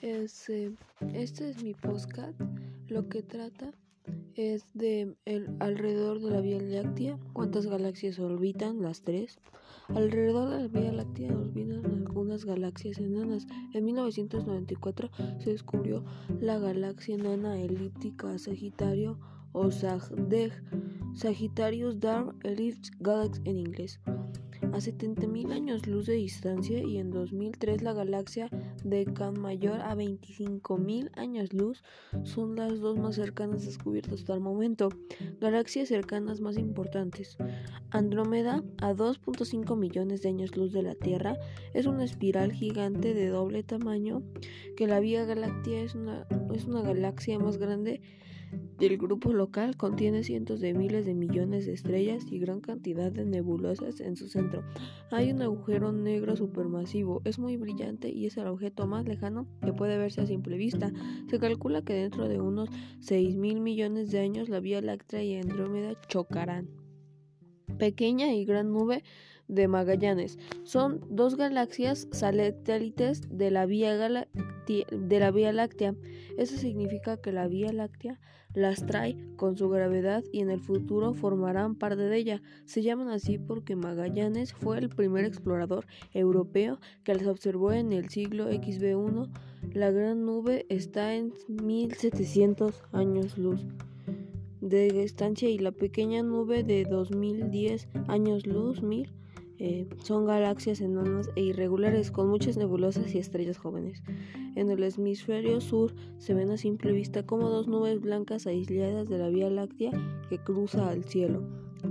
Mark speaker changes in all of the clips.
Speaker 1: este, este es mi podcast. Lo que trata es de el, alrededor de la Vía Láctea, cuántas galaxias orbitan, las tres. Alrededor de la Vía Láctea orbitan algunas galaxias enanas. En 1994 se descubrió la galaxia enana elíptica Sagitario o SAGDEG, Sagittarius Dark Ellipse Galaxy en inglés a 70.000 años luz de distancia y en 2003 la galaxia de Can Mayor a 25.000 años luz son las dos más cercanas descubiertas hasta el momento. Galaxias cercanas más importantes. Andrómeda a 2.5 millones de años luz de la Tierra es una espiral gigante de doble tamaño que la Vía Galáctea es una, es una galaxia más grande el grupo local contiene cientos de miles de millones de estrellas y gran cantidad de nebulosas en su centro. Hay un agujero negro supermasivo, es muy brillante y es el objeto más lejano que puede verse a simple vista. Se calcula que dentro de unos 6 mil millones de años la Vía Láctea y Andrómeda chocarán. Pequeña y gran nube de Magallanes. Son dos galaxias satélites de la Vía, de la Vía Láctea. Eso significa que la Vía Láctea las trae con su gravedad y en el futuro formarán parte de ella. Se llaman así porque Magallanes fue el primer explorador europeo que las observó en el siglo XB1. La gran nube está en 1700 años luz de distancia y la pequeña nube de 2010 años luz 1000 eh, son galaxias enanas e irregulares con muchas nebulosas y estrellas jóvenes. En el hemisferio sur se ven a simple vista como dos nubes blancas aisladas de la Vía Láctea que cruza al cielo.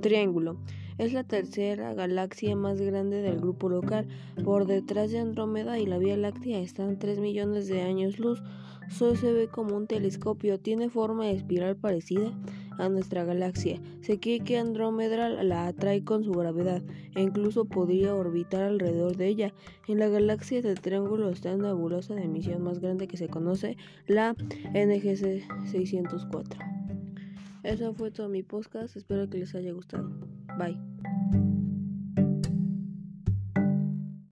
Speaker 1: Triángulo. Es la tercera galaxia más grande del grupo local. Por detrás de Andrómeda y la Vía Láctea están 3 millones de años luz. Solo se ve como un telescopio. Tiene forma de espiral parecida a nuestra galaxia. Se cree que Andrómeda la atrae con su gravedad e incluso podría orbitar alrededor de ella. En la galaxia del Triángulo está una nebulosa de emisión más grande que se conoce, la NGC 604. Eso fue todo mi podcast, espero que les haya gustado. Bye.